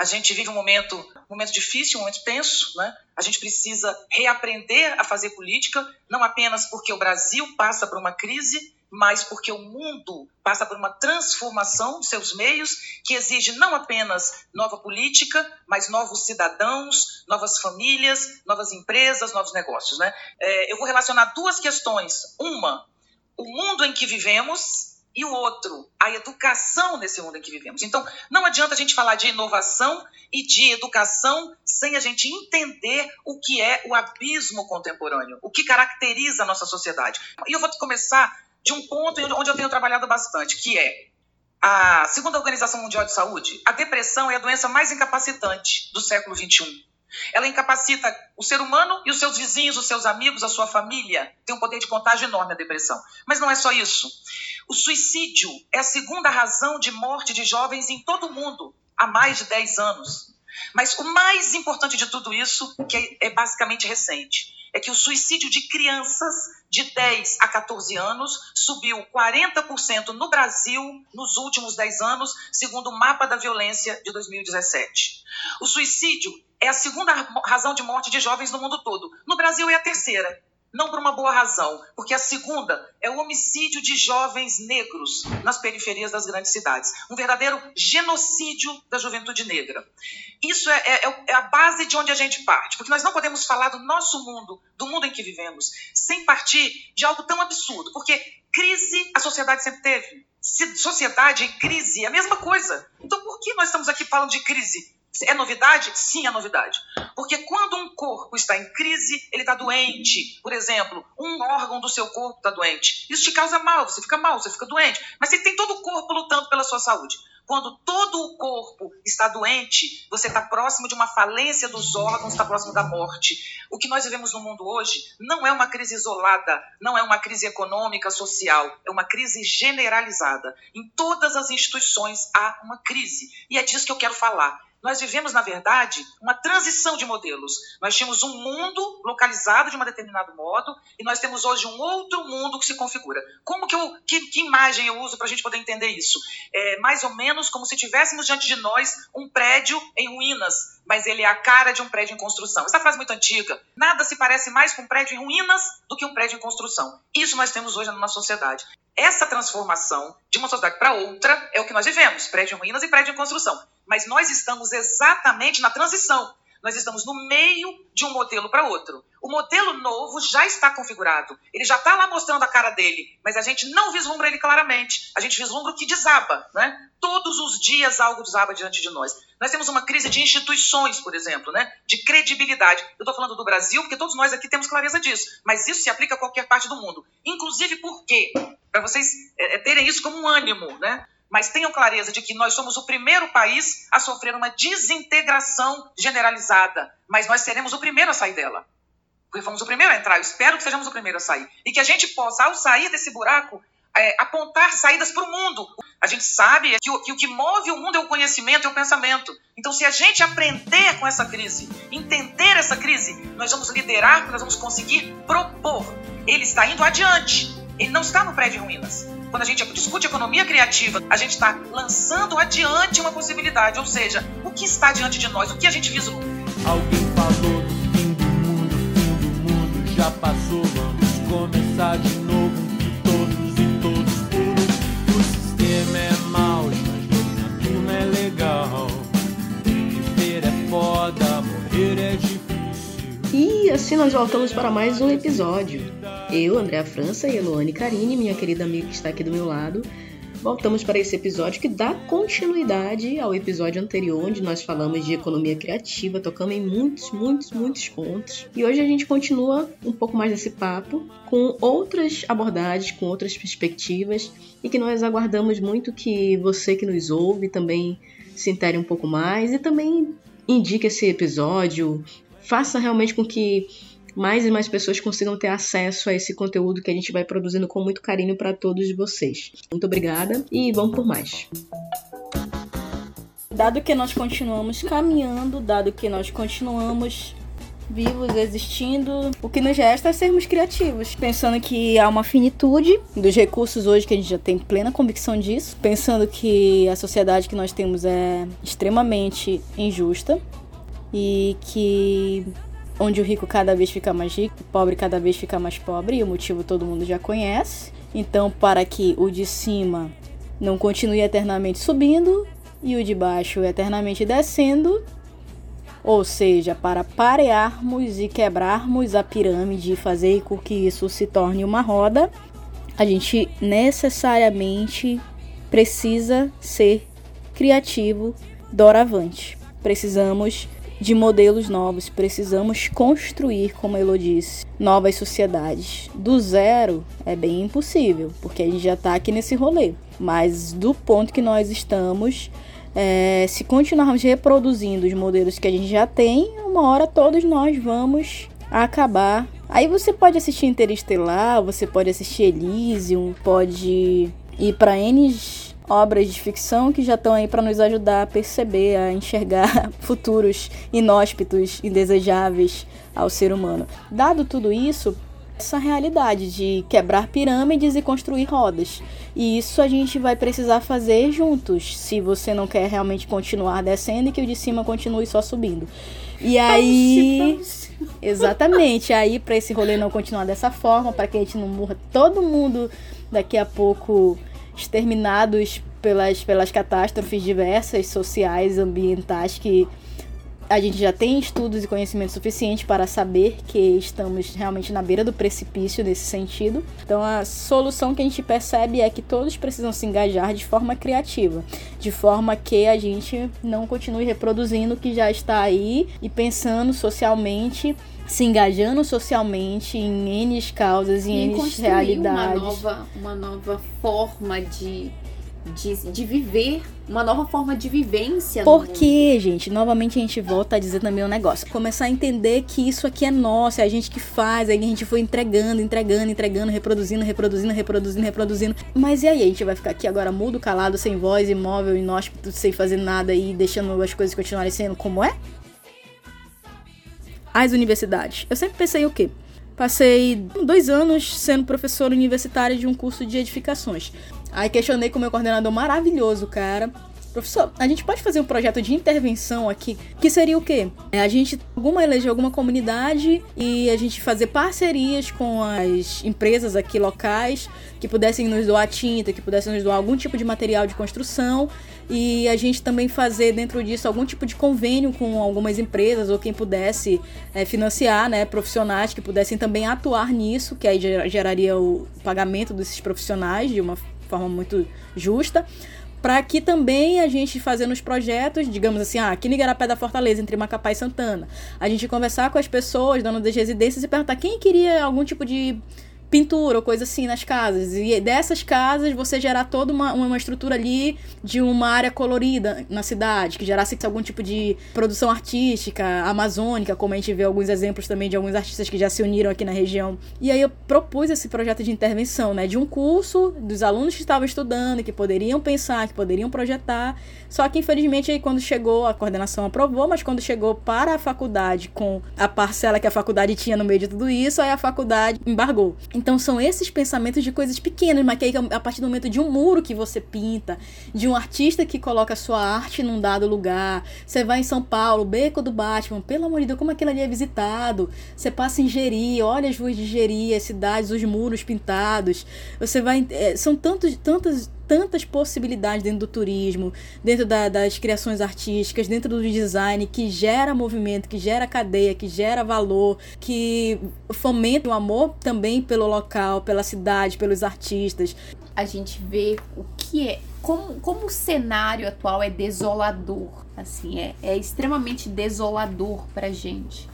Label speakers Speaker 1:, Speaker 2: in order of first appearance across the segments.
Speaker 1: A gente vive um momento, um momento difícil, um momento tenso, né? A gente precisa reaprender a fazer política, não apenas porque o Brasil passa por uma crise, mas porque o mundo passa por uma transformação de seus meios que exige não apenas nova política, mas novos cidadãos, novas famílias, novas empresas, novos negócios. Né? É, eu vou relacionar duas questões. Uma, o mundo em que vivemos e o outro, a educação nesse mundo em que vivemos. Então, não adianta a gente falar de inovação e de educação sem a gente entender o que é o abismo contemporâneo, o que caracteriza a nossa sociedade. E eu vou começar de um ponto onde eu tenho trabalhado bastante, que é a segundo a Organização Mundial de Saúde, a depressão é a doença mais incapacitante do século XXI. Ela incapacita o ser humano e os seus vizinhos, os seus amigos, a sua família. Tem um poder de contágio enorme a depressão. Mas não é só isso. O suicídio é a segunda razão de morte de jovens em todo o mundo há mais de 10 anos. Mas o mais importante de tudo isso, que é basicamente recente, é que o suicídio de crianças de 10 a 14 anos subiu 40% no Brasil nos últimos 10 anos, segundo o mapa da violência de 2017. O suicídio é a segunda razão de morte de jovens no mundo todo. No Brasil é a terceira não por uma boa razão, porque a segunda é o homicídio de jovens negros nas periferias das grandes cidades. Um verdadeiro genocídio da juventude negra. Isso é, é, é, a base de onde a gente parte, porque nós não podemos falar do nosso mundo, do mundo em que vivemos, sem partir de algo tão absurdo, porque crise a sociedade sempre teve. Sociedade e crise é a mesma coisa. Então por que nós estamos aqui falando de crise? É novidade? Sim, é novidade. Porque quando um corpo está em crise, ele está doente. Por exemplo, um órgão do seu corpo está doente. Isso te causa mal, você fica mal, você fica doente. Mas você tem todo o corpo lutando pela sua saúde. Quando todo o corpo está doente, você está próximo de uma falência dos órgãos, está próximo da morte. O que nós vivemos no mundo hoje não é uma crise isolada, não é uma crise econômica, social, é uma crise generalizada. Em todas as instituições há uma crise. E é disso que eu quero falar nós vivemos, na verdade, uma transição de modelos. Nós tínhamos um mundo localizado de um determinado modo e nós temos hoje um outro mundo que se configura. Como que, eu, que, que imagem eu uso para a gente poder entender isso? É mais ou menos como se tivéssemos diante de nós um prédio em ruínas, mas ele é a cara de um prédio em construção. Essa frase é muito antiga. Nada se parece mais com um prédio em ruínas do que um prédio em construção. Isso nós temos hoje na nossa sociedade. Essa transformação de uma sociedade para outra é o que nós vivemos: prédio em ruínas e prédio em construção mas nós estamos exatamente na transição. Nós estamos no meio de um modelo para outro. O modelo novo já está configurado. Ele já está lá mostrando a cara dele, mas a gente não vislumbra ele claramente. A gente vislumbra o que desaba. Né? Todos os dias algo desaba diante de nós. Nós temos uma crise de instituições, por exemplo, né? de credibilidade. Eu estou falando do Brasil porque todos nós aqui temos clareza disso, mas isso se aplica a qualquer parte do mundo. Inclusive por quê? Para vocês é, terem isso como um ânimo. Né? Mas tenham clareza de que nós somos o primeiro país a sofrer uma desintegração generalizada, mas nós seremos o primeiro a sair dela. Porque fomos o primeiro a entrar, eu espero que sejamos o primeiro a sair. E que a gente possa, ao sair desse buraco, é, apontar saídas para o mundo. A gente sabe que o, que o que move o mundo é o conhecimento, é o pensamento. Então, se a gente aprender com essa crise, entender essa crise, nós vamos liderar, nós vamos conseguir propor. Ele está indo adiante, ele não está no prédio de ruínas. Quando a gente discute economia criativa, a gente está lançando adiante uma possibilidade, ou seja, o que está diante de nós, o que a gente vislumbra.
Speaker 2: Alguém falou do fim do mundo, fim do mundo já passou, vamos começar de E
Speaker 3: assim nós voltamos para mais um episódio. Eu, Andréa França e Eloane Carine, minha querida amiga que está aqui do meu lado, voltamos para esse episódio que dá continuidade ao episódio anterior, onde nós falamos de economia criativa, tocamos em muitos, muitos, muitos pontos. E hoje a gente continua um pouco mais desse papo com outras abordagens, com outras perspectivas e que nós aguardamos muito que você que nos ouve também se intere um pouco mais e também indique esse episódio, faça realmente com que mais e mais pessoas consigam ter acesso a esse conteúdo que a gente vai produzindo com muito carinho para todos vocês. Muito obrigada e vamos por mais.
Speaker 4: Dado que nós continuamos caminhando, dado que nós continuamos vivos, existindo. O que nos resta é sermos criativos, pensando que há uma finitude dos recursos hoje que a gente já tem plena convicção disso, pensando que a sociedade que nós temos é extremamente injusta e que onde o rico cada vez fica mais rico, o pobre cada vez fica mais pobre, e o motivo todo mundo já conhece. Então, para que o de cima não continue eternamente subindo e o de baixo eternamente descendo, ou seja, para parearmos e quebrarmos a pirâmide e fazer com que isso se torne uma roda, a gente necessariamente precisa ser criativo doravante. Precisamos de modelos novos, precisamos construir, como Elo disse, novas sociedades. Do zero é bem impossível, porque a gente já está aqui nesse rolê. Mas do ponto que nós estamos, é, se continuarmos reproduzindo os modelos que a gente já tem, uma hora todos nós vamos acabar. Aí você pode assistir Interestelar, você pode assistir Elysium, pode ir para N obras de ficção que já estão aí para nos ajudar a perceber, a enxergar futuros inóspitos, indesejáveis ao ser humano. Dado tudo isso, essa realidade de quebrar pirâmides e construir rodas. E isso a gente vai precisar fazer juntos, se você não quer realmente continuar descendo e que o de cima continue só subindo. E aí. Exatamente. Aí, para esse rolê não continuar dessa forma, para que a gente não morra todo mundo daqui a pouco exterminados pelas, pelas catástrofes diversas, sociais, ambientais que a gente já tem estudos e conhecimento suficiente para saber que estamos realmente na beira do precipício nesse sentido. Então, a solução que a gente percebe é que todos precisam se engajar de forma criativa, de forma que a gente não continue reproduzindo o que já está aí e pensando socialmente se engajando socialmente em N causas, em N realidades.
Speaker 5: Uma nova, uma nova forma de de, de viver, uma nova forma de vivência.
Speaker 4: Porque, gente, novamente a gente volta a dizer também um negócio. Começar a entender que isso aqui é nosso, é a gente que faz, aí a gente foi entregando, entregando, entregando, reproduzindo, reproduzindo, reproduzindo, reproduzindo. Mas e aí? A gente vai ficar aqui agora mudo, calado, sem voz, imóvel, inóspito, sem fazer nada e deixando as coisas continuarem sendo como é? As universidades. Eu sempre pensei o quê? Passei dois anos sendo professora universitária de um curso de edificações. Aí questionei com o meu coordenador maravilhoso, cara. Professor, a gente pode fazer um projeto de intervenção aqui, que seria o quê? É a gente alguma eleger alguma comunidade e a gente fazer parcerias com as empresas aqui locais que pudessem nos doar tinta, que pudessem nos doar algum tipo de material de construção e a gente também fazer dentro disso algum tipo de convênio com algumas empresas ou quem pudesse é, financiar, né, profissionais que pudessem também atuar nisso, que aí geraria o pagamento desses profissionais de uma forma muito justa para que também a gente fazendo os projetos, digamos assim, ah, aqui no Igarapé da Fortaleza, entre Macapá e Santana, a gente conversar com as pessoas, dando das residências e perguntar quem queria algum tipo de pintura ou coisa assim nas casas. E dessas casas você gerar toda uma, uma estrutura ali de uma área colorida na cidade, que gerasse algum tipo de produção artística, amazônica, como a gente vê alguns exemplos também de alguns artistas que já se uniram aqui na região. E aí eu propus esse projeto de intervenção, né, de um curso dos alunos que estavam estudando, que poderiam pensar, que poderiam projetar. Só que infelizmente aí quando chegou, a coordenação aprovou, mas quando chegou para a faculdade com a parcela que a faculdade tinha no meio de tudo isso, aí a faculdade embargou. Então são esses pensamentos de coisas pequenas, mas que aí, a partir do momento de um muro que você pinta, de um artista que coloca a sua arte num dado lugar, você vai em São Paulo, Beco do Batman, pelo amor de Deus, como aquilo ali é visitado. Você passa em Jeri, olha as ruas de Jeri, as cidades, os muros pintados. Você vai. É, são tantos, tantas tantas possibilidades dentro do turismo, dentro da, das criações artísticas, dentro do design que gera movimento, que gera cadeia, que gera valor, que fomenta o amor também pelo local, pela cidade, pelos artistas.
Speaker 5: A gente vê o que é como, como o cenário atual é desolador, assim, é, é extremamente desolador pra gente.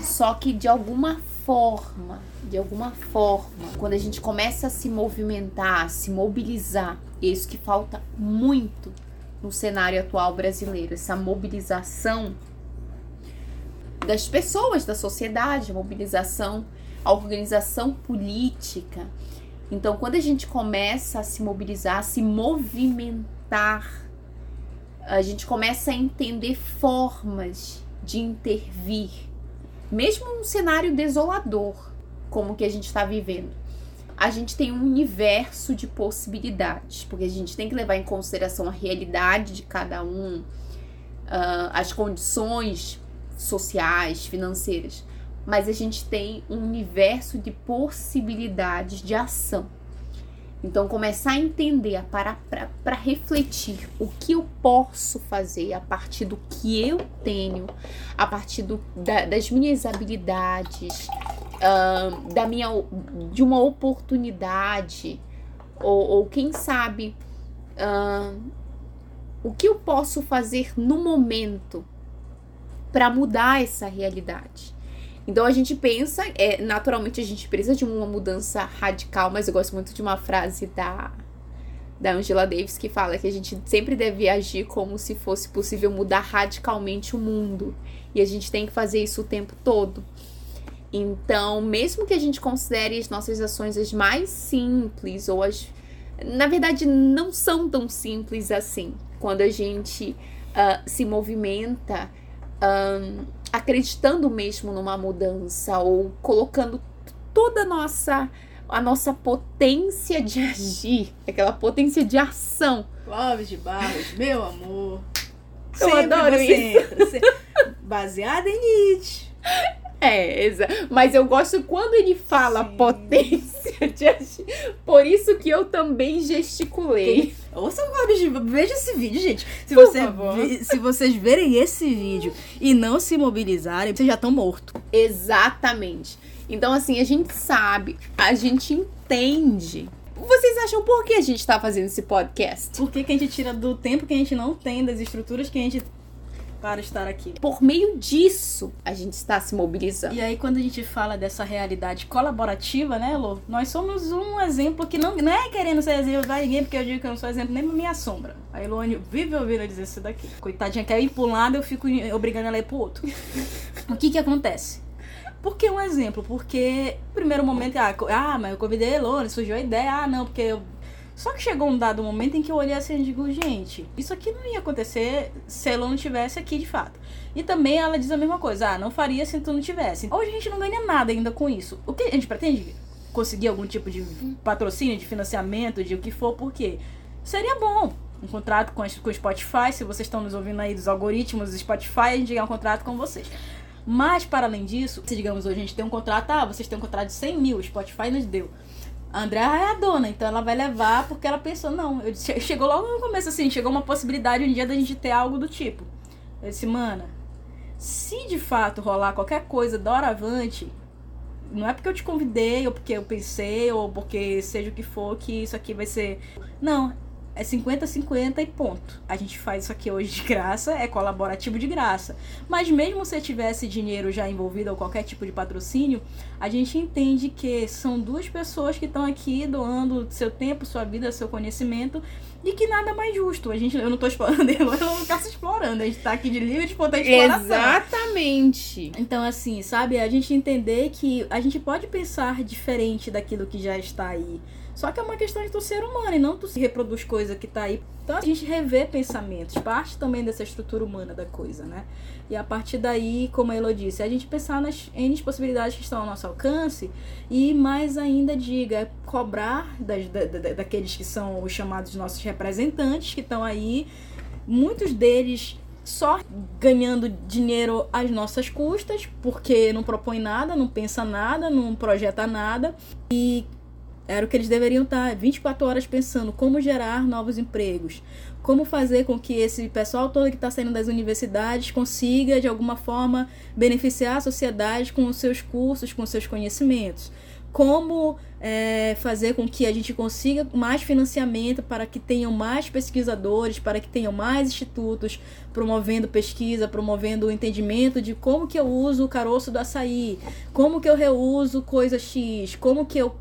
Speaker 5: Só que de alguma forma, de alguma forma, quando a gente começa a se movimentar, a se mobilizar, é isso que falta muito no cenário atual brasileiro, essa mobilização das pessoas, da sociedade, a mobilização, a organização política. Então, quando a gente começa a se mobilizar, a se movimentar, a gente começa a entender formas de intervir mesmo um cenário desolador, como que a gente está vivendo, a gente tem um universo de possibilidades, porque a gente tem que levar em consideração a realidade de cada um, uh, as condições sociais, financeiras, mas a gente tem um universo de possibilidades de ação. Então, começar a entender, para para refletir o que eu posso fazer a partir do que eu tenho, a partir do, da, das minhas habilidades, uh, da minha, de uma oportunidade, ou, ou quem sabe, uh, o que eu posso fazer no momento para mudar essa realidade. Então a gente pensa, é, naturalmente a gente precisa de uma mudança radical, mas eu gosto muito de uma frase da, da Angela Davis que fala que a gente sempre deve agir como se fosse possível mudar radicalmente o mundo. E a gente tem que fazer isso o tempo todo. Então, mesmo que a gente considere as nossas ações as mais simples, ou as. Na verdade, não são tão simples assim. Quando a gente uh, se movimenta um, acreditando mesmo numa mudança ou colocando toda a nossa a nossa potência de agir, aquela potência de ação.
Speaker 4: Clóvis de Barros, meu amor.
Speaker 5: Eu Sempre adoro isso.
Speaker 4: Entra, baseada em Nietzsche.
Speaker 5: É, mas eu gosto quando ele fala Sim. potência de agir. Por isso que eu também gesticulei.
Speaker 4: Ouça o veja esse vídeo, gente. Se, você, se vocês verem esse vídeo e não se mobilizarem, vocês já estão mortos.
Speaker 5: Exatamente. Então, assim, a gente sabe, a gente entende vocês acham por que a gente tá fazendo esse podcast?
Speaker 4: Por que, que a gente tira do tempo que a gente não tem, das estruturas que a gente para estar aqui.
Speaker 5: Por meio disso, a gente está se mobilizando.
Speaker 4: E aí, quando a gente fala dessa realidade colaborativa, né, Lô? Nós somos um exemplo que não, não é querendo ser exemplo pra ninguém, porque eu digo que eu não sou exemplo nem pra minha sombra. A Elone vive ouvindo dizer isso daqui. Coitadinha quer ir pra um lado, eu fico obrigando ela a ir pro outro. o que que acontece? Por que um exemplo? Porque, primeiro momento, ah, ah mas eu convidei a Elone, surgiu a ideia, ah, não, porque eu só que chegou um dado momento em que eu olhei assim e digo, gente, isso aqui não ia acontecer se ela não tivesse aqui de fato. E também ela diz a mesma coisa, ah, não faria se tu não tivesse. Hoje a gente não ganha nada ainda com isso. O que a gente pretende? Conseguir algum tipo de patrocínio, de financiamento, de o que for, porque seria bom um contrato com, com o Spotify. Se vocês estão nos ouvindo aí dos algoritmos do Spotify, a gente ganhar um contrato com vocês. Mas, para além disso, se digamos hoje a gente tem um contrato, ah, vocês têm um contrato de 100 mil, o Spotify nos deu. A Andrea é a dona, então ela vai levar porque ela pensou, não. Eu disse, chegou logo no começo assim, chegou uma possibilidade um dia da gente ter algo do tipo. Eu disse, mana, se de fato rolar qualquer coisa doravante, não é porque eu te convidei, ou porque eu pensei, ou porque seja o que for, que isso aqui vai ser. Não, é 50-50 e ponto. A gente faz isso aqui hoje de graça, é colaborativo de graça. Mas mesmo se tivesse dinheiro já envolvido ou qualquer tipo de patrocínio, a gente entende que são duas pessoas que estão aqui doando seu tempo, sua vida, seu conhecimento e que nada mais justo. A gente, eu não tô explorando, eu não tá se explorando. A gente tá aqui de livre de poder exploração.
Speaker 5: Exatamente.
Speaker 4: Então, assim, sabe, a gente entender que a gente pode pensar diferente daquilo que já está aí. Só que é uma questão de tu ser humano e não tu se reproduz coisa que tá aí. Então a gente revê pensamentos, parte também dessa estrutura humana da coisa, né? E a partir daí, como a Elo disse, a gente pensar nas N possibilidades que estão ao nosso alcance e mais ainda diga, cobrar das, da, da, daqueles que são os chamados nossos representantes que estão aí, muitos deles só ganhando dinheiro às nossas custas, porque não propõe nada, não pensa nada, não projeta nada e era o que eles deveriam estar 24 horas pensando como gerar novos empregos, como fazer com que esse pessoal todo que está saindo das universidades consiga, de alguma forma, beneficiar a sociedade com os seus cursos, com os seus conhecimentos. Como é, fazer com que a gente consiga mais financiamento para que tenham mais pesquisadores, para que tenham mais institutos promovendo pesquisa, promovendo o entendimento de como que eu uso o caroço do açaí, como que eu reuso coisa X, como que eu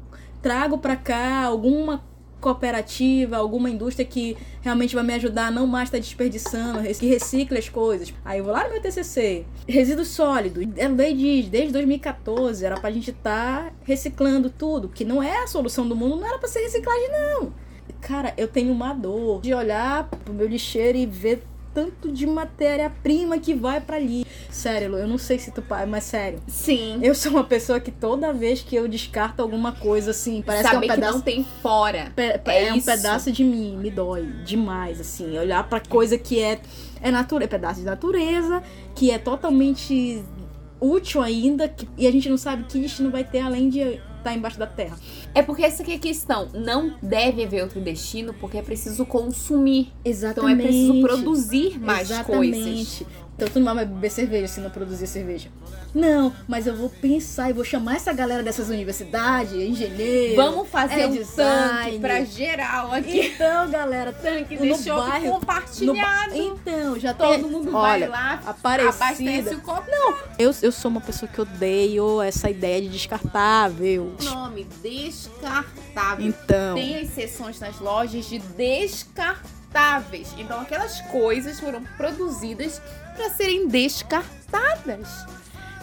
Speaker 4: trago para cá alguma cooperativa, alguma indústria que realmente vai me ajudar a não mais estar tá desperdiçando, que recicle as coisas. Aí eu vou lá no meu TCC. Resíduos sólidos. A lei diz, desde 2014, era pra gente estar tá reciclando tudo, que não é a solução do mundo, não era pra ser reciclagem, não. Cara, eu tenho uma dor de olhar pro meu lixeiro e ver tanto de matéria-prima que vai para ali. Sério, Lu, eu não sei se tu pai, mas sério.
Speaker 5: Sim.
Speaker 4: Eu sou uma pessoa que toda vez que eu descarto alguma coisa assim, parece
Speaker 5: Saber
Speaker 4: que é um pedaço
Speaker 5: não tem fora.
Speaker 4: Pe-
Speaker 5: É
Speaker 4: é, um pedaço de mim, me dói demais, assim. Olhar pra coisa que é, é nature, pedaço de natureza, que é totalmente útil ainda, que- e a gente não sabe que destino vai ter além de estar embaixo da terra.
Speaker 5: É porque essa aqui é a questão. Não deve haver outro destino porque é preciso consumir. Então
Speaker 4: Exatamente.
Speaker 5: é preciso produzir mais coisas.
Speaker 4: Exatamente. Então tu não vai beber cerveja se não produzir cerveja. Não, mas eu vou pensar e vou chamar essa galera dessas universidades, engenheiro.
Speaker 5: Vamos fazer
Speaker 4: é
Speaker 5: um
Speaker 4: design.
Speaker 5: tanque pra geral aqui.
Speaker 4: Então, galera,
Speaker 5: Tanque
Speaker 4: no bairro,
Speaker 5: compartilhado.
Speaker 4: no Então, já tem
Speaker 5: Todo mundo
Speaker 4: Olha,
Speaker 5: vai lá,
Speaker 4: Aparecida.
Speaker 5: o copo.
Speaker 4: Eu, eu sou uma pessoa que odeio essa ideia de descartável.
Speaker 5: Nome descartável.
Speaker 4: Então,
Speaker 5: Tem as seções nas lojas de descartáveis. Então aquelas coisas foram produzidas para serem descartadas.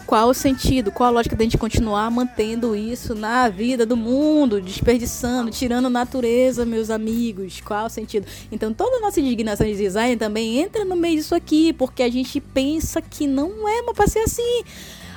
Speaker 4: Qual o sentido? Qual a lógica da gente continuar mantendo isso na vida do mundo, desperdiçando, tirando natureza, meus amigos? Qual o sentido? Então, toda a nossa indignação de design também entra no meio disso aqui, porque a gente pensa que não é uma pra ser assim.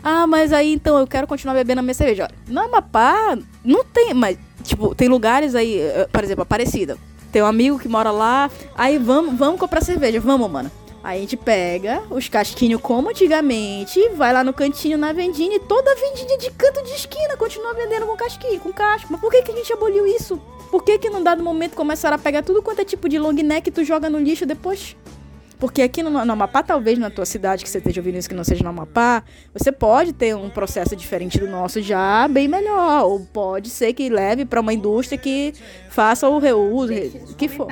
Speaker 4: Ah, mas aí então eu quero continuar bebendo a minha cerveja. Olha, no Amapá não tem, mas tipo, tem lugares aí, eh, por exemplo, Aparecida. Tem um amigo que mora lá, aí vamos, vamos comprar cerveja, vamos, mano. Aí a gente pega os casquinhos como antigamente, vai lá no cantinho na vendinha e toda vendinha de canto de esquina continua vendendo com casquinho, com casco. Mas por que, que a gente aboliu isso? Por que, que num dado momento começaram a pegar tudo quanto é tipo de long neck e tu joga no lixo depois? Porque aqui no, no Amapá, talvez na tua cidade que você esteja ouvindo isso que não seja no Amapá, você pode ter um processo diferente do nosso já bem melhor. Ou pode ser que leve para uma indústria que faça o reuso,
Speaker 5: Deixe
Speaker 4: que for.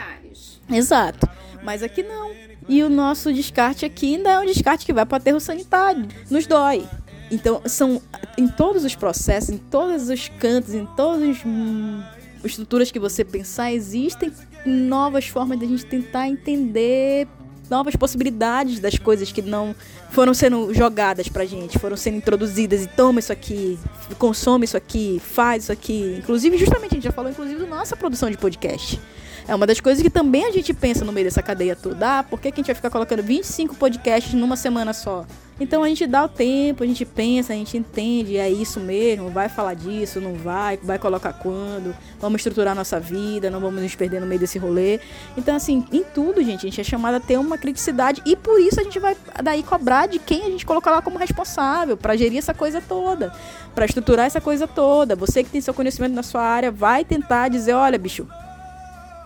Speaker 4: Exato. Mas aqui não. E o nosso descarte aqui ainda é um descarte que vai para aterro sanitário. Nos dói. Então, são em todos os processos, em todos os cantos, em todas as hum, estruturas que você pensar, existem novas formas de a gente tentar entender novas possibilidades das coisas que não foram sendo jogadas pra gente, foram sendo introduzidas e toma isso aqui, consome isso aqui, faz isso aqui. Inclusive, justamente, a gente já falou, inclusive, da nossa produção de podcast. É uma das coisas que também a gente pensa no meio dessa cadeia toda. Ah, por que, que a gente vai ficar colocando 25 podcasts numa semana só? Então a gente dá o tempo, a gente pensa, a gente entende, é isso mesmo, vai falar disso, não vai, vai colocar quando, vamos estruturar nossa vida, não vamos nos perder no meio desse rolê. Então, assim, em tudo, gente, a gente é chamado a ter uma criticidade e por isso a gente vai daí cobrar de quem a gente colocar lá como responsável para gerir essa coisa toda, para estruturar essa coisa toda. Você que tem seu conhecimento na sua área, vai tentar dizer, olha, bicho,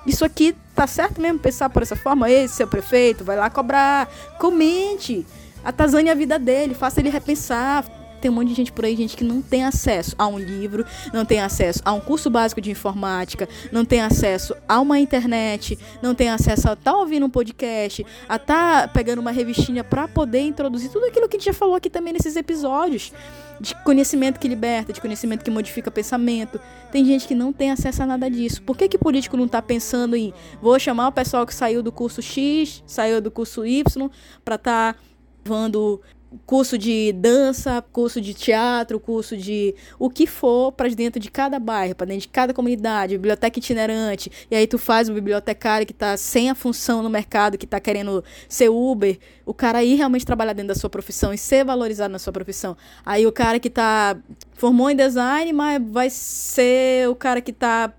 Speaker 4: isso aqui tá certo mesmo pensar por essa forma? Esse seu prefeito vai lá cobrar, comente, atazane a vida dele, faça ele repensar. Tem um monte de gente por aí, gente, que não tem acesso a um livro, não tem acesso a um curso básico de informática, não tem acesso a uma internet, não tem acesso a estar ouvindo um podcast, a estar pegando uma revistinha para poder introduzir tudo aquilo que a gente já falou aqui também nesses episódios. De conhecimento que liberta, de conhecimento que modifica pensamento. Tem gente que não tem acesso a nada disso. Por que, que político não tá pensando em vou chamar o pessoal que saiu do curso X, saiu do curso Y, para estar tá levando curso de dança, curso de teatro, curso de o que for para dentro de cada bairro, para dentro de cada comunidade, biblioteca itinerante. E aí tu faz um bibliotecário que tá sem a função no mercado, que tá querendo ser Uber, o cara ir realmente trabalhar dentro da sua profissão e ser valorizado na sua profissão. Aí o cara que tá formou em design, mas vai ser o cara que tá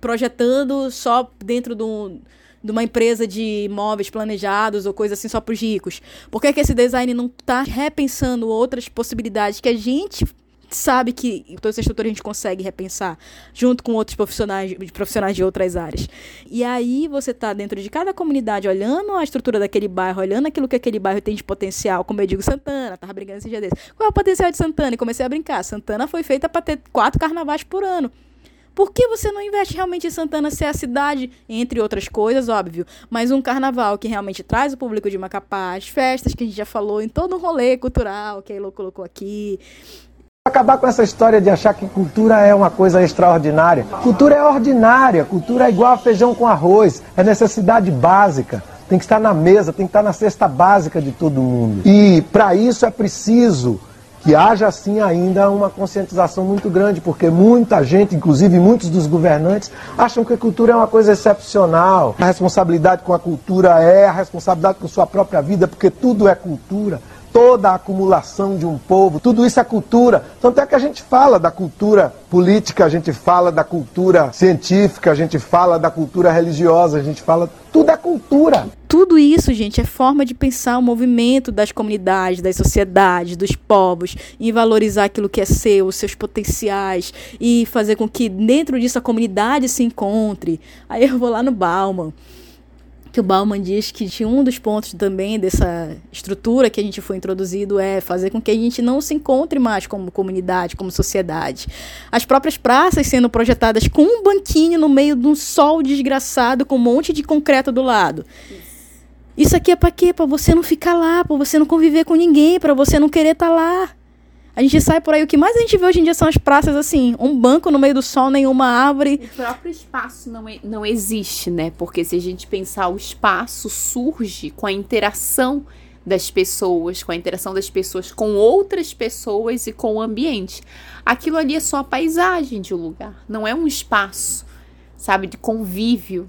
Speaker 4: projetando só dentro de um de uma empresa de imóveis planejados ou coisa assim só para os ricos? Por que, que esse design não está repensando outras possibilidades que a gente sabe que toda essa estrutura a gente consegue repensar junto com outros profissionais, profissionais de outras áreas. E aí você está dentro de cada comunidade olhando a estrutura daquele bairro, olhando aquilo que aquele bairro tem de potencial, como eu digo, Santana, tava brincando esse dia desse. Qual é o potencial de Santana? E comecei a brincar. Santana foi feita para ter quatro carnavais por ano. Por que você não investe realmente em Santana ser a cidade, entre outras coisas, óbvio, mas um carnaval que realmente traz o público de Macapá, as festas que a gente já falou em todo um rolê cultural que a Elo colocou aqui.
Speaker 6: Acabar com essa história de achar que cultura é uma coisa extraordinária. Cultura é ordinária, cultura é igual a feijão com arroz, é necessidade básica. Tem que estar na mesa, tem que estar na cesta básica de todo mundo. E para isso é preciso que haja assim ainda uma conscientização muito grande, porque muita gente, inclusive muitos dos governantes, acham que a cultura é uma coisa excepcional. A responsabilidade com a cultura é a responsabilidade com sua própria vida, porque tudo é cultura toda a acumulação de um povo, tudo isso é cultura. Tanto é que a gente fala da cultura política, a gente fala da cultura científica, a gente fala da cultura religiosa, a gente fala. Tudo é cultura.
Speaker 4: Tudo isso, gente, é forma de pensar o movimento das comunidades, das sociedades, dos povos, e valorizar aquilo que é seu, os seus potenciais, e fazer com que dentro disso a comunidade se encontre. Aí eu vou lá no Bauman que o Bauman diz que um dos pontos também dessa estrutura que a gente foi introduzido é fazer com que a gente não se encontre mais como comunidade, como sociedade. As próprias praças sendo projetadas com um banquinho no meio de um sol desgraçado com um monte de concreto do lado. Isso aqui é para quê? Para você não ficar lá, para você não conviver com ninguém, para você não querer estar tá lá. A gente sai por aí, o que mais a gente vê hoje em dia são as praças assim, um banco no meio do sol, nenhuma árvore.
Speaker 5: O próprio espaço não, é, não existe, né? Porque se a gente pensar, o espaço surge com a interação das pessoas, com a interação das pessoas com outras pessoas e com o ambiente. Aquilo ali é só a paisagem de um lugar, não é um espaço, sabe, de convívio.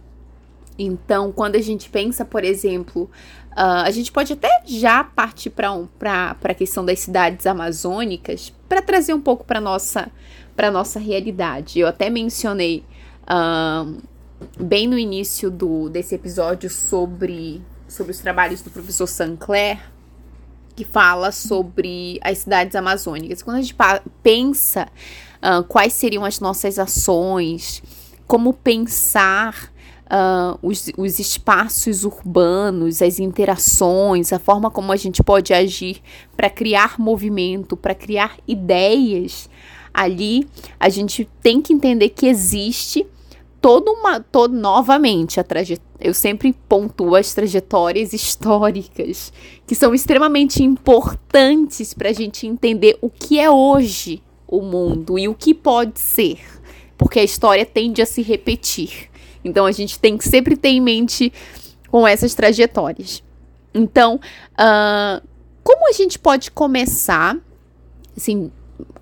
Speaker 5: Então, quando a gente pensa, por exemplo, Uh, a gente pode até já partir para um, a questão das cidades amazônicas para trazer um pouco para nossa para nossa realidade. Eu até mencionei uh, bem no início do, desse episódio sobre, sobre os trabalhos do professor Sancler, que fala sobre as cidades amazônicas. Quando a gente pensa uh, quais seriam as nossas ações, como pensar uh, os, os espaços urbanos, as interações, a forma como a gente pode agir para criar movimento, para criar ideias. Ali a gente tem que entender que existe toda uma, todo, novamente, a. Eu sempre pontuo as trajetórias históricas, que são extremamente importantes para a gente entender o que é hoje o mundo e o que pode ser, porque a história tende a se repetir. Então a gente tem que sempre ter em mente com essas trajetórias. Então, uh, como a gente pode começar, assim,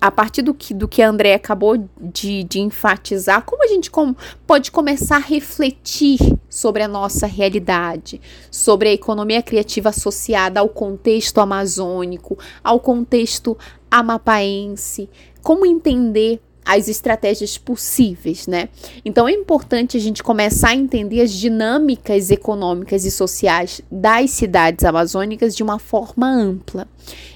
Speaker 5: a partir do que, do que a André acabou de, de enfatizar, como a gente com, pode começar a refletir sobre a nossa realidade, sobre a economia criativa associada ao contexto amazônico, ao contexto amapaense, como entender as estratégias possíveis, né? Então é importante a gente começar a entender as dinâmicas econômicas e sociais das cidades amazônicas de uma forma ampla.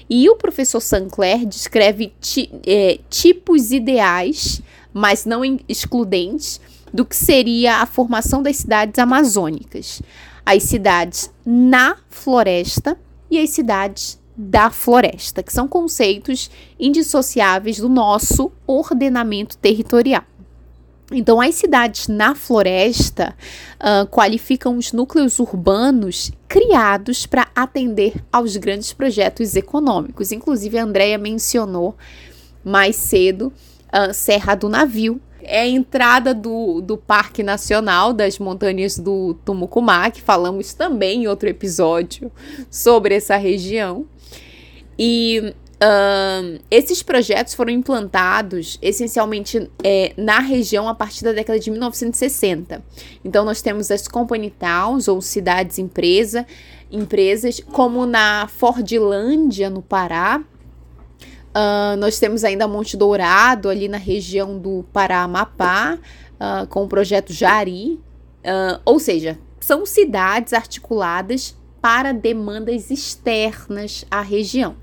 Speaker 5: E o professor Sancler descreve ti, é, tipos ideais, mas não excludentes, do que seria a formação das cidades amazônicas. As cidades na floresta e as cidades da floresta, que são conceitos indissociáveis do nosso ordenamento territorial. Então, as cidades na floresta uh, qualificam os núcleos urbanos criados para atender aos grandes projetos econômicos. Inclusive, a Andrea mencionou mais cedo uh, Serra do Navio. É a entrada do, do Parque Nacional das Montanhas do Tumucumá, que falamos também em outro episódio sobre essa região. E uh, esses projetos foram implantados essencialmente é, na região a partir da década de 1960. Então, nós temos as company towns, ou cidades-empresa, empresas, como na Fordlândia, no Pará. Uh, nós temos ainda Monte Dourado, ali na região do Pará-Amapá, uh, com o projeto Jari. Ou seja, são cidades articuladas para demandas externas à região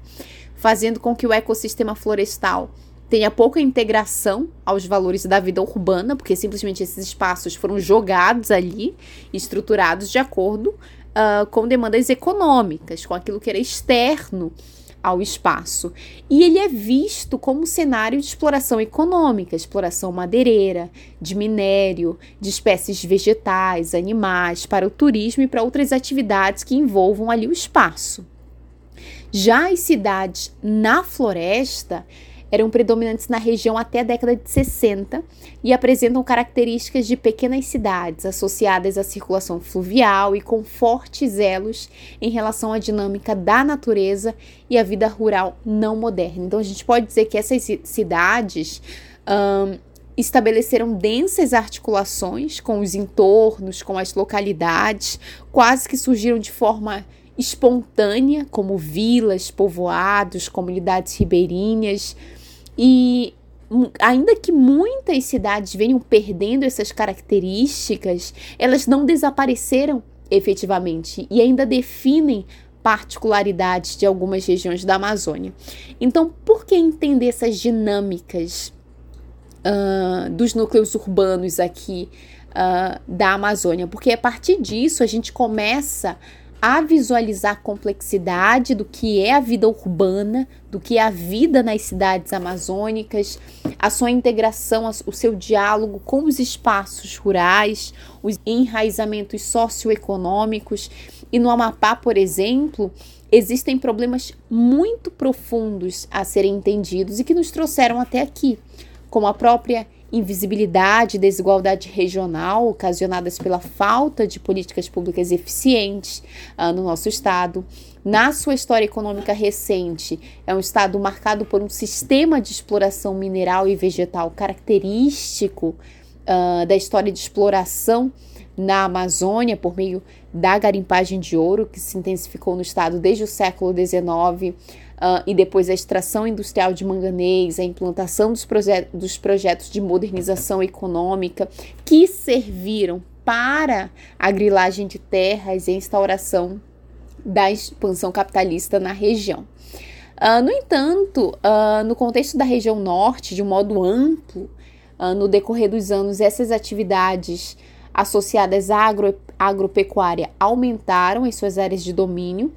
Speaker 5: fazendo com que o ecossistema florestal tenha pouca integração aos valores da vida urbana, porque simplesmente esses espaços foram jogados ali, estruturados de acordo uh, com demandas econômicas, com aquilo que era externo ao espaço. E ele é visto como cenário de exploração econômica, exploração madeireira, de minério, de espécies vegetais, animais, para o turismo e para outras atividades que envolvam ali o espaço. Já as cidades na floresta, eram predominantes na região até a década de 60 e apresentam características de pequenas cidades associadas à circulação fluvial e com fortes elos em relação à dinâmica da natureza e à vida rural não moderna. Então a gente pode dizer que essas cidades um, estabeleceram densas articulações com os entornos, com as localidades, quase que surgiram de forma espontânea, como vilas, povoados, comunidades ribeirinhas. E ainda que muitas cidades venham perdendo essas características, elas não desapareceram efetivamente e ainda definem particularidades de algumas regiões da Amazônia. Então, por que entender essas dinâmicas uh, dos núcleos urbanos aqui uh, da Amazônia? Porque a partir disso a gente começa a visualizar a complexidade do que é a vida urbana, do que é a vida nas cidades amazônicas, a sua integração, o seu diálogo com os espaços rurais, os enraizamentos socioeconômicos. E no Amapá, por exemplo, existem problemas muito profundos a serem entendidos e que nos trouxeram até aqui, como a própria invisibilidade e desigualdade regional ocasionadas pela falta de políticas públicas eficientes uh, no nosso estado. Na sua história econômica recente, é um estado marcado por um sistema de exploração mineral e vegetal característico uh, da história de exploração na Amazônia por meio da garimpagem de ouro, que se intensificou no estado desde o século XIX uh, e depois a extração industrial de manganês, a implantação dos, proje dos projetos de modernização econômica que serviram para a grilagem de terras e a instauração da expansão capitalista na região. Uh, no entanto, uh, no contexto da região norte, de um modo amplo, uh, no decorrer dos anos, essas atividades associadas à agro, agropecuária aumentaram em suas áreas de domínio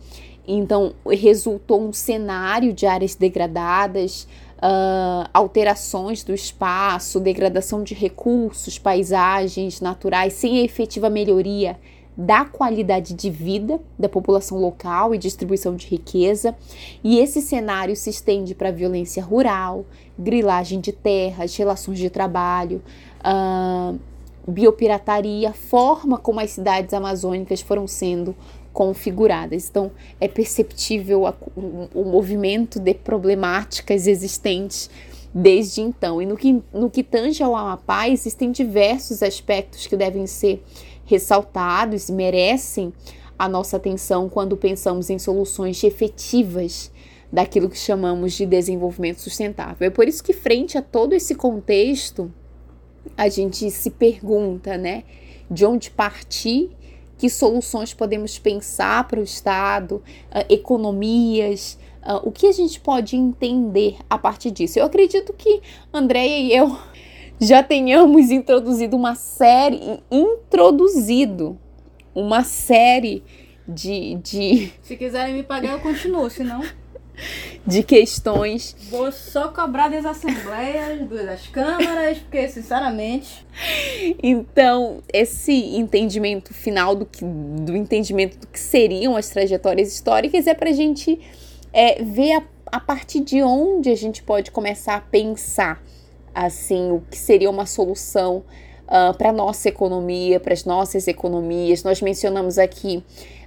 Speaker 5: então, resultou um cenário de áreas degradadas, uh, alterações do espaço, degradação de recursos, paisagens naturais, sem efetiva melhoria da qualidade de vida da população local e distribuição de riqueza. E esse cenário se estende para violência rural, grilagem de terras, relações de trabalho, uh, biopirataria, forma como as cidades amazônicas foram sendo configuradas. Então, é perceptível a, o, o movimento de problemáticas existentes desde então. E no que, no que tange ao Amapá, existem diversos aspectos que devem ser ressaltados e merecem a nossa atenção quando pensamos em soluções efetivas daquilo que chamamos de desenvolvimento sustentável. É por isso que, frente a todo esse contexto, a gente se pergunta, né, de onde partir que soluções podemos pensar para o Estado, uh, economias, uh, o que a gente pode entender a partir disso. Eu acredito que Andréia e eu já tenhamos introduzido uma série, introduzido uma série de, de...
Speaker 4: Se quiserem me pagar, eu continuo, senão
Speaker 5: de questões.
Speaker 4: Vou só cobrar das assembleias, das câmaras, porque, sinceramente.
Speaker 5: Então, esse entendimento final do, que, do entendimento do que seriam as trajetórias históricas é para a gente é, ver a, a partir de onde a gente pode começar a pensar assim o que seria uma solução uh, para nossa economia, para as nossas economias. Nós mencionamos aqui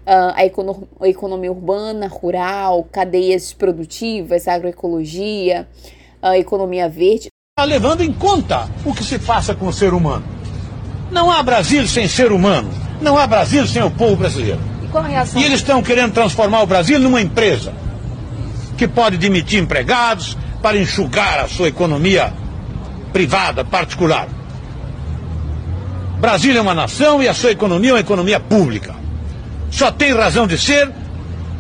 Speaker 5: uh, a, econo a, economia urbana, rural, cadeias produtivas, agroecologia, a economia verde.
Speaker 7: Tá levando em conta o que se passa com o ser humano. Não há Brasil sem ser humano. Não há Brasil sem o povo brasileiro. E, e eles estão querendo transformar o Brasil numa empresa que pode demitir empregados para enxugar a sua economia privada, particular. Brasil é uma nação e a sua economia é uma economia pública só tem razão de ser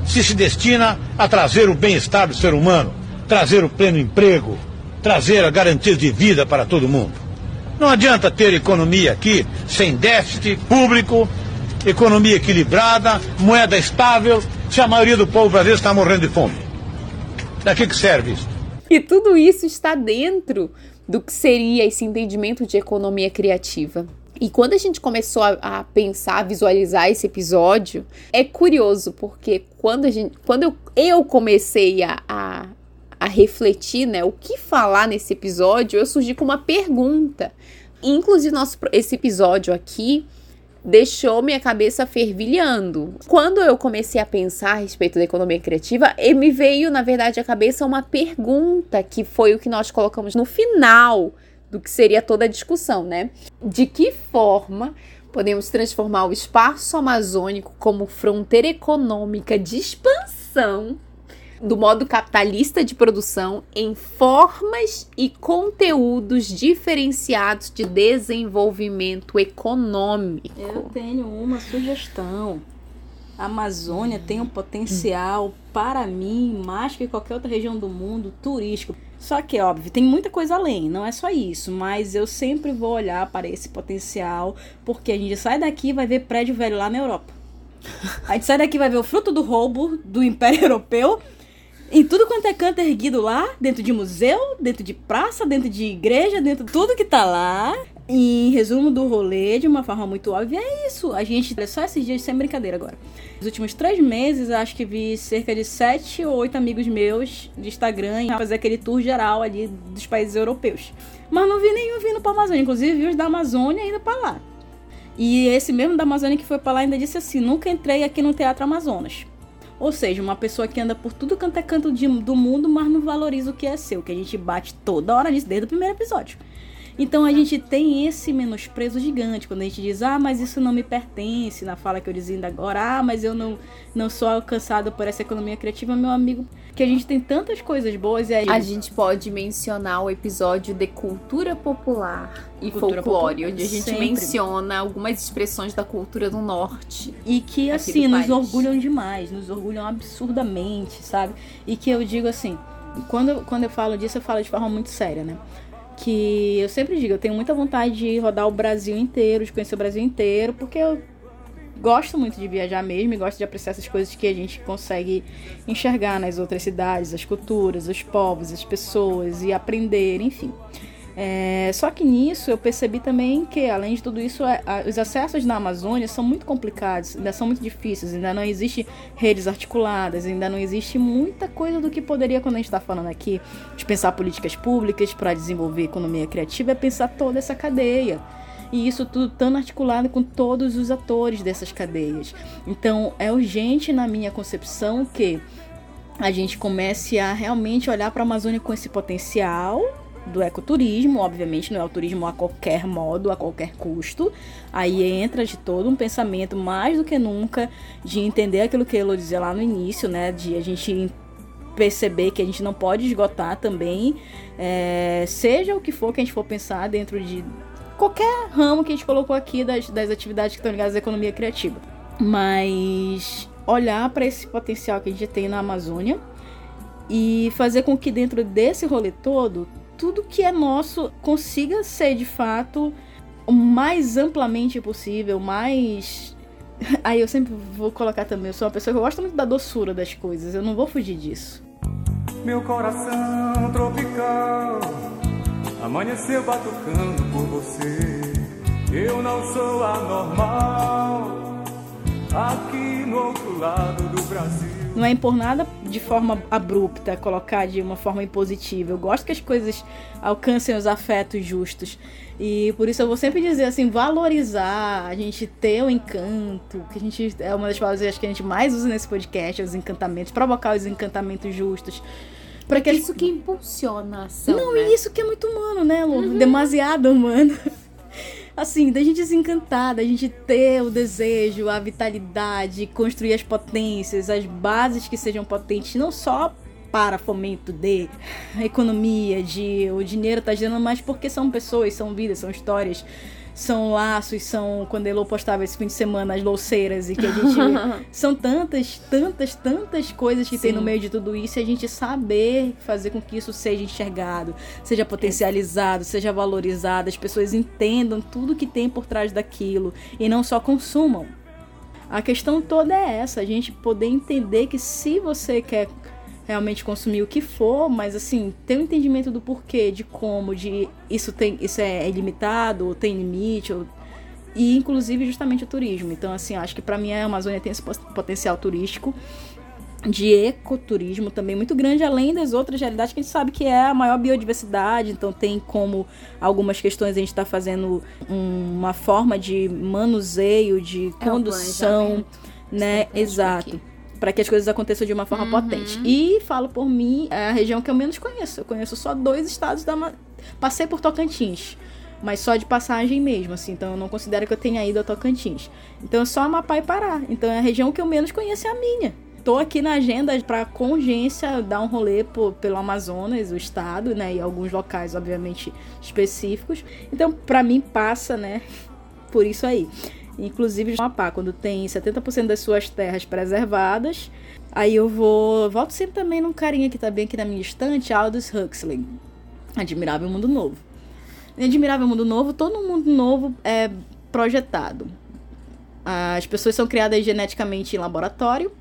Speaker 7: se se destina a trazer o bem-estar do ser humano, trazer o pleno emprego, trazer a garantia de vida para todo mundo. Não adianta ter economia aqui sem déficit público, economia equilibrada, moeda estável, se a maioria do povo brasileiro está morrendo de fome. Para que, que serve isso?
Speaker 5: E tudo isso está dentro do que seria esse entendimento de economia criativa. E quando a gente começou a, a, pensar, a visualizar esse episódio, é curioso, porque quando, a gente, quando eu, eu comecei a, a, a refletir, né, o que falar nesse episódio, eu surgi com uma pergunta. Inclusive, nosso, esse episódio aqui deixou minha cabeça fervilhando. Quando eu comecei a pensar a respeito da economia criativa, me veio, na verdade, à cabeça uma pergunta que foi o que nós colocamos no final do que seria toda a discussão, né? De que forma podemos transformar o espaço amazônico como fronteira econômica de expansão do modo capitalista de produção em formas e conteúdos diferenciados de desenvolvimento econômico.
Speaker 4: Eu tenho uma sugestão. A Amazônia tem um potencial, para mim, mais que qualquer outra região do mundo, turístico. Só que, óbvio, tem muita coisa além, não é só isso, mas eu sempre vou olhar para esse potencial, porque a gente sai daqui e vai ver prédio velho lá na Europa. A gente sai daqui e vai ver o fruto do roubo do Império Europeu em tudo quanto é canto erguido lá, dentro de museu, dentro de praça, dentro de igreja, dentro de tudo que tá lá. Em resumo do rolê, de uma forma muito óbvia, é isso. A gente, é só esses dias, sem brincadeira agora. Nos últimos três meses, acho que vi cerca de sete ou oito amigos meus de Instagram fazer aquele tour geral ali dos países europeus. Mas não vi nenhum vindo pra Amazônia. Inclusive, vi os da Amazônia indo pra lá. E esse mesmo da Amazônia que foi pra lá ainda disse assim: nunca entrei aqui no Teatro Amazonas. Ou seja, uma pessoa que anda por tudo quanto é canto de, do mundo, mas não valoriza o que é seu, que a gente bate toda hora nisso desde o primeiro episódio. Então a gente tem esse menosprezo gigante quando a gente diz, ah, mas isso não me pertence, na fala que eu dizia ainda agora, ah, mas eu não, não sou alcançado por essa economia criativa, meu amigo, que a gente tem tantas coisas boas e aí...
Speaker 5: A gente pode mencionar o episódio de cultura popular e
Speaker 4: Cultura
Speaker 5: folclore,
Speaker 4: popular,
Speaker 5: onde a gente
Speaker 4: sempre.
Speaker 5: menciona algumas expressões da cultura do norte.
Speaker 4: E que, assim, nos
Speaker 5: país.
Speaker 4: orgulham demais, nos orgulham absurdamente, sabe? E que eu digo assim, quando, quando eu falo disso, eu falo de forma muito séria, né? Que eu sempre digo, eu tenho muita vontade de rodar o Brasil inteiro, de conhecer o Brasil inteiro, porque eu gosto muito de viajar mesmo e gosto de apreciar essas coisas que a gente consegue enxergar nas outras cidades, as culturas, os povos, as pessoas e aprender, enfim. É, só que nisso eu percebi também que, além de tudo isso, é, a- os acessos na Amazônia são muito complicados, ainda são muito difíceis, ainda não existe redes articuladas, ainda não existe muita coisa do que poderia, quando a gente está falando aqui, de pensar políticas públicas para desenvolver economia criativa, é pensar toda essa cadeia. E isso tudo tão articulado com todos os atores dessas cadeias. Então é urgente, na minha concepção, que a gente comece a realmente olhar para a Amazônia com esse potencial do ecoturismo, obviamente não é o turismo a qualquer modo, a qualquer custo. Aí entra de todo um pensamento mais do que nunca de entender aquilo que Elo dizia lá no início, né, de a gente perceber que a gente não pode esgotar também, é, seja o que for que a gente for pensar dentro de qualquer ramo que a gente colocou aqui das, das atividades que estão ligadas à economia criativa. Mas olhar para esse potencial que a gente tem na Amazônia e fazer com que dentro desse rolê todo, tudo que é nosso consiga ser de fato o mais amplamente possível, mais. Aí eu sempre vou colocar também, eu sou uma pessoa que gosta muito da doçura das coisas, eu não vou fugir disso.
Speaker 2: Meu coração tropical amanheceu batucando por você. Eu não sou anormal aqui no outro lado do Brasil.
Speaker 4: Não é impor nada de forma abrupta, colocar de uma forma impositiva. Eu gosto que as coisas alcancem os afetos justos. E por isso eu vou sempre dizer assim, valorizar, a gente ter o encanto, que a gente é uma das palavras acho que a gente mais usa nesse podcast, os encantamentos, provocar os encantamentos justos. Para que
Speaker 5: Isso que impulsiona a ação,
Speaker 4: não,
Speaker 5: né?
Speaker 4: e isso que é muito humano, né, Lu? Demasiado humano. Assim, da gente se encantar, da gente ter o desejo, a vitalidade, construir as potências, as bases que sejam potentes, não só para fomento de economia, de o dinheiro tá gerando, mas porque são pessoas, são vidas, são histórias, são laços, são quando Elo postava esse fim de semana as louceiras e que a gente são tantas, tantas, tantas coisas que tem no
Speaker 5: Sim.
Speaker 4: meio de tudo isso e a gente saber fazer com que isso seja enxergado, seja potencializado, seja valorizado, as pessoas entendam tudo que tem por trás daquilo e não só consumam. A questão toda é essa, a gente poder entender que se você quer realmente consumir o que for, mas assim, ter um entendimento do porquê, de como, de isso tem, isso é ilimitado, ou tem limite, ou e inclusive justamente o turismo. Então, assim, acho que pra mim a Amazônia tem esse potencial turístico de ecoturismo também muito grande, além das outras realidades que a gente sabe que é a maior biodiversidade, então tem como algumas questões a gente está fazendo um, uma forma de manuseio, de
Speaker 5: É um
Speaker 4: condução, né? Exato.
Speaker 5: aqui.
Speaker 4: Para que as coisas aconteçam de uma forma
Speaker 5: Uhum.
Speaker 4: potente. E falo por mim, é a região que eu menos conheço. Eu conheço só dois estados da. Ma- Passei por Tocantins, mas só de passagem mesmo, assim. Então eu não considero que eu tenha ido a Tocantins. Então é só Amapá e Pará. Então a região que eu menos conheço é a minha. Tô aqui na agenda para com urgência dar um rolê por- pelo Amazonas, o estado, né? E alguns locais, obviamente, específicos. Então, para mim, passa, né? Por isso aí. Inclusive, o Amapá, quando tem 70% das suas terras preservadas, aí eu vou. Volto sempre também num carinha que tá bem aqui na minha estante, Aldous Huxley. Admirável Mundo Novo. Em Admirável Mundo Novo, todo mundo novo é projetado. As pessoas são criadas geneticamente em laboratório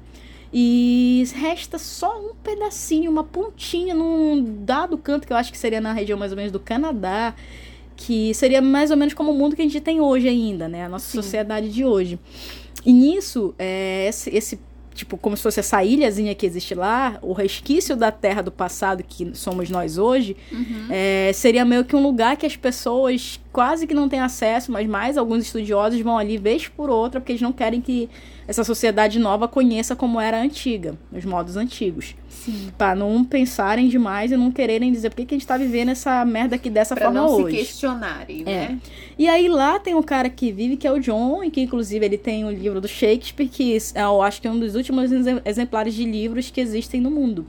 Speaker 4: e resta só um pedacinho, uma pontinha num dado canto que eu acho que seria na região mais ou menos do Canadá, que seria mais ou menos como o mundo que a gente tem hoje ainda, né? A nossa
Speaker 5: Sim.
Speaker 4: sociedade de hoje. E nisso, é, esse, esse, tipo, como se fosse essa ilhazinha que existe lá, o resquício da terra do passado que somos nós hoje, é, seria meio que um lugar que as pessoas quase que não têm acesso, mas mais alguns estudiosos vão ali vez por outra, porque eles não querem que essa sociedade nova conheça como era a antiga, os modos antigos.
Speaker 5: Sim.
Speaker 4: Pra não pensarem demais e não quererem dizer por que, que a gente tá vivendo essa merda aqui dessa
Speaker 5: Pra
Speaker 4: forma
Speaker 5: não
Speaker 4: hoje.
Speaker 5: se questionarem, né?
Speaker 4: E aí lá tem um cara que vive, que é o John, e que inclusive ele tem um livro do Shakespeare, que é, eu acho que é um dos últimos exe- exemplares de livros que existem no mundo.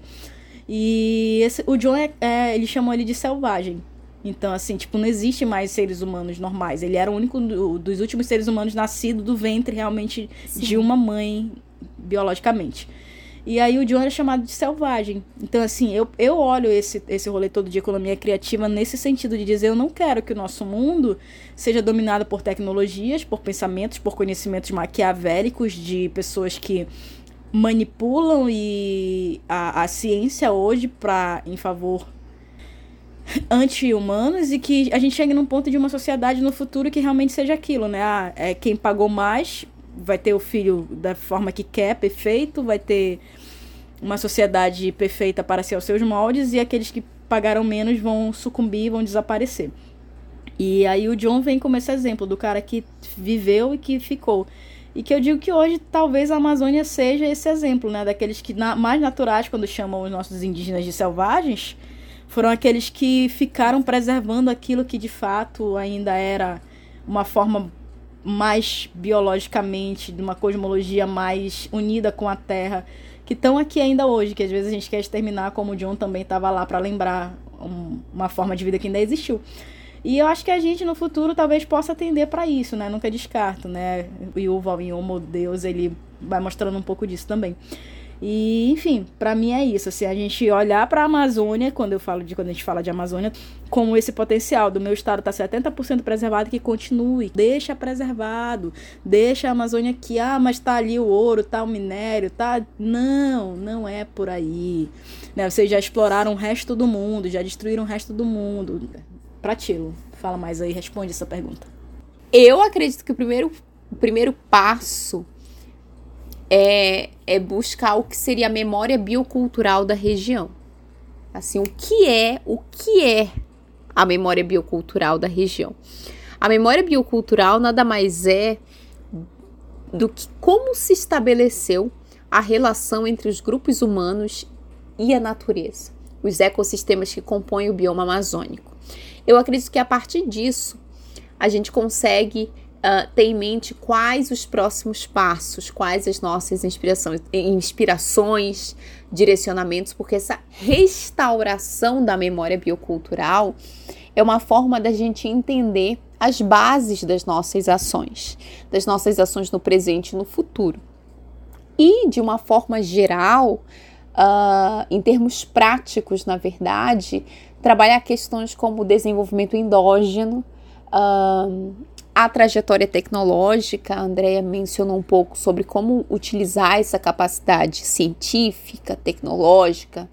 Speaker 4: E esse- o John, é, é- ele chamou ele de selvagem. Então, assim, tipo, não existe mais seres humanos normais. Ele era o único do- dos últimos seres humanos nascido do ventre realmente de uma mãe, biologicamente. E aí o John era chamado de selvagem. Então, assim, eu, eu olho esse, esse rolê todo de economia criativa nesse sentido de dizer eu não quero que o nosso mundo seja dominado por tecnologias, por pensamentos, por conhecimentos maquiavélicos de pessoas que manipulam e a, a ciência hoje para em favor anti-humanos e que a gente chegue num ponto de uma sociedade no futuro que realmente seja aquilo, né? Ah, é quem pagou mais vai ter o filho da forma que quer, perfeito, vai ter uma sociedade perfeita para ser aos seus moldes e aqueles que pagaram menos vão sucumbir, vão desaparecer. E aí o John vem como esse exemplo do cara que viveu e que ficou. E que eu digo que hoje talvez a Amazônia seja esse exemplo, né? Daqueles que na- mais naturais, quando chamam os nossos indígenas de selvagens, foram aqueles que ficaram preservando aquilo que de fato ainda era uma forma mais biologicamente, de uma cosmologia mais unida com a Terra, que estão aqui ainda hoje, que às vezes a gente quer exterminar, como o John também estava lá para lembrar um- uma forma de vida que ainda existiu. E eu acho que a gente no futuro talvez possa atender para isso, né? Nunca descarto, né? O Yuval em Homo Deus, ele vai mostrando um pouco disso também. E, enfim, para mim é isso, assim, a gente olhar para a Amazônia, quando eu falo de quando a gente fala de Amazônia, como esse potencial do meu estado tá 70% preservado que continue, deixa preservado, deixa a Amazônia aqui, ah, mas tá ali o ouro, tá o minério, tá? Não, não é por aí. Né? Vocês já exploraram o resto do mundo, já destruíram o resto do mundo. Pratilo, fala mais aí, responde essa pergunta.
Speaker 5: Eu acredito que o primeiro, o primeiro passo é, é buscar o que seria a memória biocultural da região. Assim, o que é, o que é a memória biocultural da região? A memória biocultural nada mais é do que como se estabeleceu a relação entre os grupos humanos e a natureza, os ecossistemas que compõem o bioma amazônico. Eu acredito que a partir disso a gente consegue uh, ter em mente quais os próximos passos, quais as nossas inspirações, inspirações, direcionamentos, porque essa restauração da memória biocultural é uma forma da gente entender as bases das nossas ações, das nossas ações no presente e no futuro. E, de uma forma geral, uh, em termos práticos, na verdade, trabalhar questões como o desenvolvimento endógeno, uh, a trajetória tecnológica, a Andrea mencionou um pouco sobre como utilizar essa capacidade científica, tecnológica,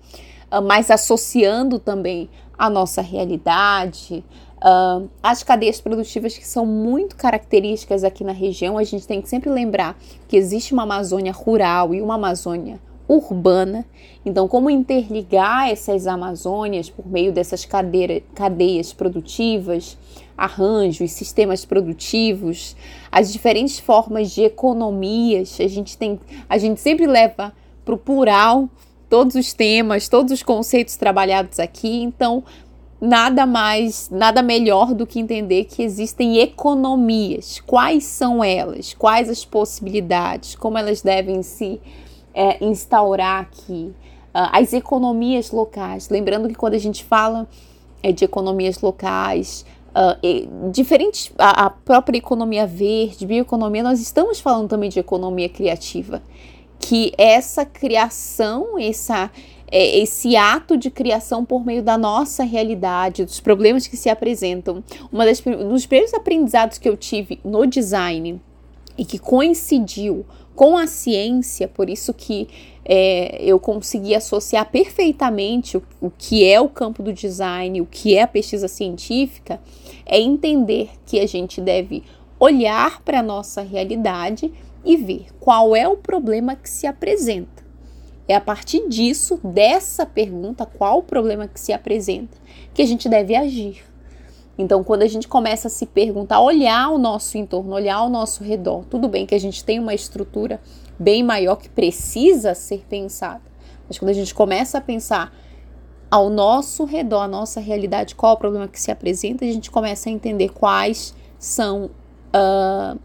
Speaker 5: uh, mas associando também a nossa realidade, uh, as cadeias produtivas que são muito características aqui na região. A gente tem que sempre lembrar que existe uma Amazônia rural e uma Amazônia urbana. Então, como interligar essas Amazônias por meio dessas cadeias produtivas, arranjos, sistemas produtivos, as diferentes formas de economias. A gente tem, a gente sempre leva para o plural todos os temas, todos os conceitos trabalhados aqui. Então, nada mais, nada melhor do que entender que existem economias. Quais são elas? Quais as possibilidades? Como elas devem se é, instaurar aqui? Uh, as economias locais. Lembrando que quando a gente fala é, de economias locais, uh, diferentes a, a própria economia verde, bioeconomia, nós estamos falando também de economia criativa, que essa criação, essa é, esse ato de criação por meio da nossa realidade, dos problemas que se apresentam. Uma das dos primeiros aprendizados que eu tive no design e que coincidiu com a ciência, por isso que é, eu consegui associar perfeitamente o, o que é o campo do design, o que é a pesquisa científica, é entender que a gente deve olhar para a nossa realidade e ver qual é o problema que se apresenta. É a partir disso, dessa pergunta, qual o problema que se apresenta, que a gente deve agir. Então, quando a gente começa a se perguntar, olhar o nosso entorno, olhar o nosso redor, tudo bem que a gente tem uma estrutura bem maior que precisa ser pensada, mas quando a gente começa a pensar ao nosso redor, a nossa realidade, qual é o problema que se apresenta, a gente começa a entender quais são uh,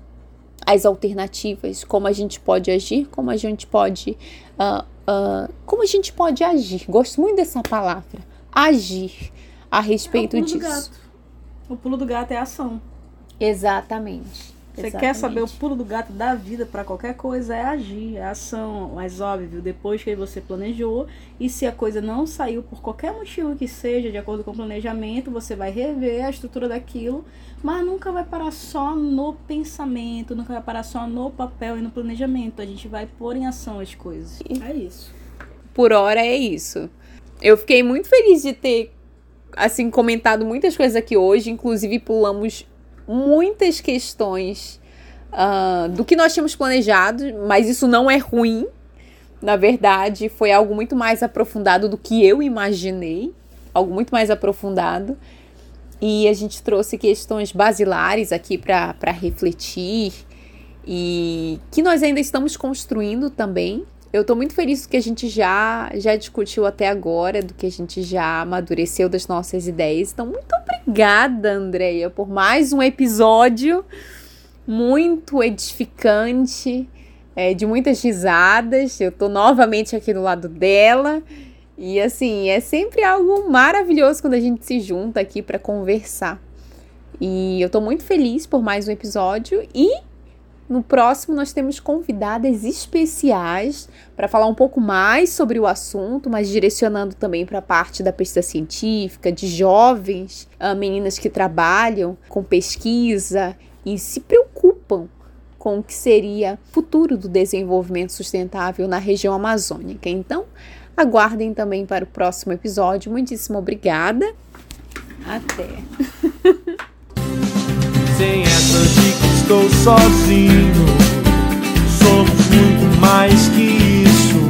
Speaker 5: as alternativas, como a gente pode agir, como a gente pode. Uh, uh, como a gente pode agir. Gosto muito dessa palavra. Agir a respeito
Speaker 4: é o
Speaker 5: disso.
Speaker 4: O pulo do gato é ação.
Speaker 5: Exatamente.
Speaker 4: Você quer saber o pulo do gato da vida para qualquer coisa? É agir, é ação. Mas óbvio, depois que você planejou e se a coisa não saiu por qualquer motivo que seja, de acordo com o planejamento, você vai rever a estrutura daquilo, mas nunca vai parar só no pensamento, nunca vai parar só no papel e no planejamento. A gente vai pôr em ação as coisas. É isso.
Speaker 5: Por hora é isso. Eu fiquei muito feliz de ter assim comentado muitas coisas aqui hoje, inclusive pulamos muitas questões uh, do que nós tínhamos planejado, mas isso não é ruim. Na verdade, foi algo muito mais aprofundado do que eu imaginei, algo muito mais aprofundado. E a gente trouxe questões basilares aqui para refletir e que nós ainda estamos construindo também. Eu estou muito feliz do que a gente já, já discutiu até agora, do que a gente já amadureceu das nossas ideias. Então, muito obrigada, Andreia, por mais um episódio muito edificante, é, de muitas risadas. Eu estou novamente aqui do lado dela. E assim, é sempre algo maravilhoso quando a gente se junta aqui para conversar. E eu estou muito feliz por mais um episódio e no próximo, nós temos convidadas especiais para falar um pouco mais sobre o assunto, mas direcionando também para a parte da pesquisa científica, de jovens, uh, meninas que trabalham com pesquisa e se preocupam com o que seria o futuro do desenvolvimento sustentável na região amazônica. Então, aguardem também para o próximo episódio. Muitíssimo obrigada. Até.
Speaker 2: Estou sozinho, somos muito mais que isso.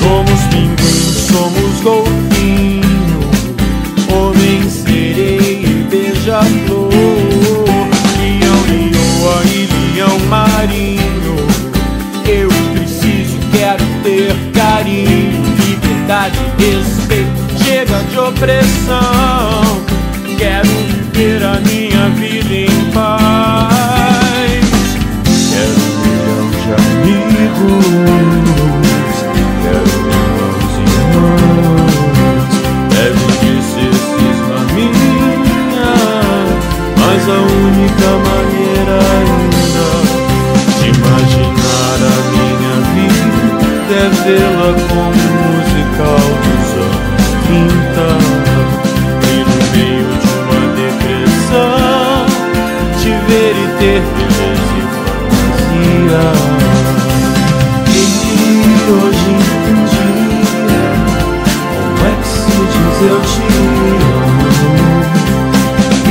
Speaker 2: Somos pinguim, somos golfinho, homem, sereia beija-flor. Leão, leoa e leão marinho. Eu preciso, quero ter carinho, liberdade, respeito. Chega de opressão. Um musical dos anos 30. E no meio de uma depressão Te ver e ter beleza e fantasia E hoje entendi Como é que se diz eu te amo? E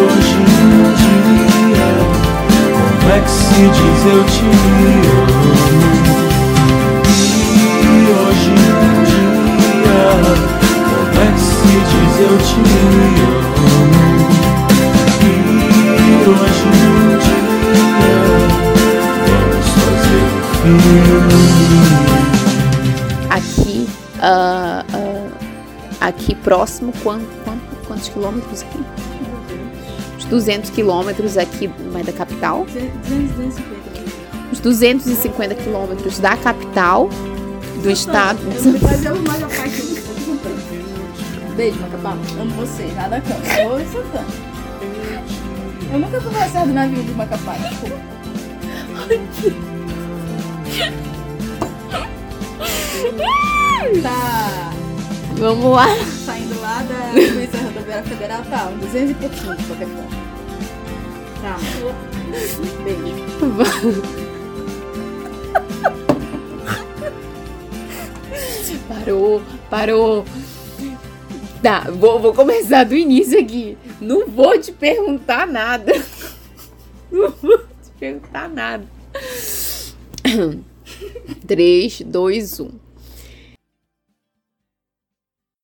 Speaker 2: hoje entendi Como é que se diz eu te amo
Speaker 5: Aqui, ah, ah, aqui próximo, quanto, quanto- quantos quilômetros aqui? Uns 200 quilômetros aqui mais da capital.
Speaker 4: 250.
Speaker 5: Uns 250 quilômetros da capital do estado.
Speaker 4: Beijo, Macapá. Amo você. Nada cansa. Oi, Santana. Eu nunca fui conversado na vida de Macapá. Desculpa. Tá
Speaker 5: Vamos lá.
Speaker 4: saindo lá da Polícia Rodoviária Federal, tá, uns 200 e pouquinho, de qualquer forma. Tá. Beijo.
Speaker 5: Parou, parou. Tá, vou, vou começar do início aqui. Não vou te perguntar nada. Não vou te perguntar nada. 3, 2, 1.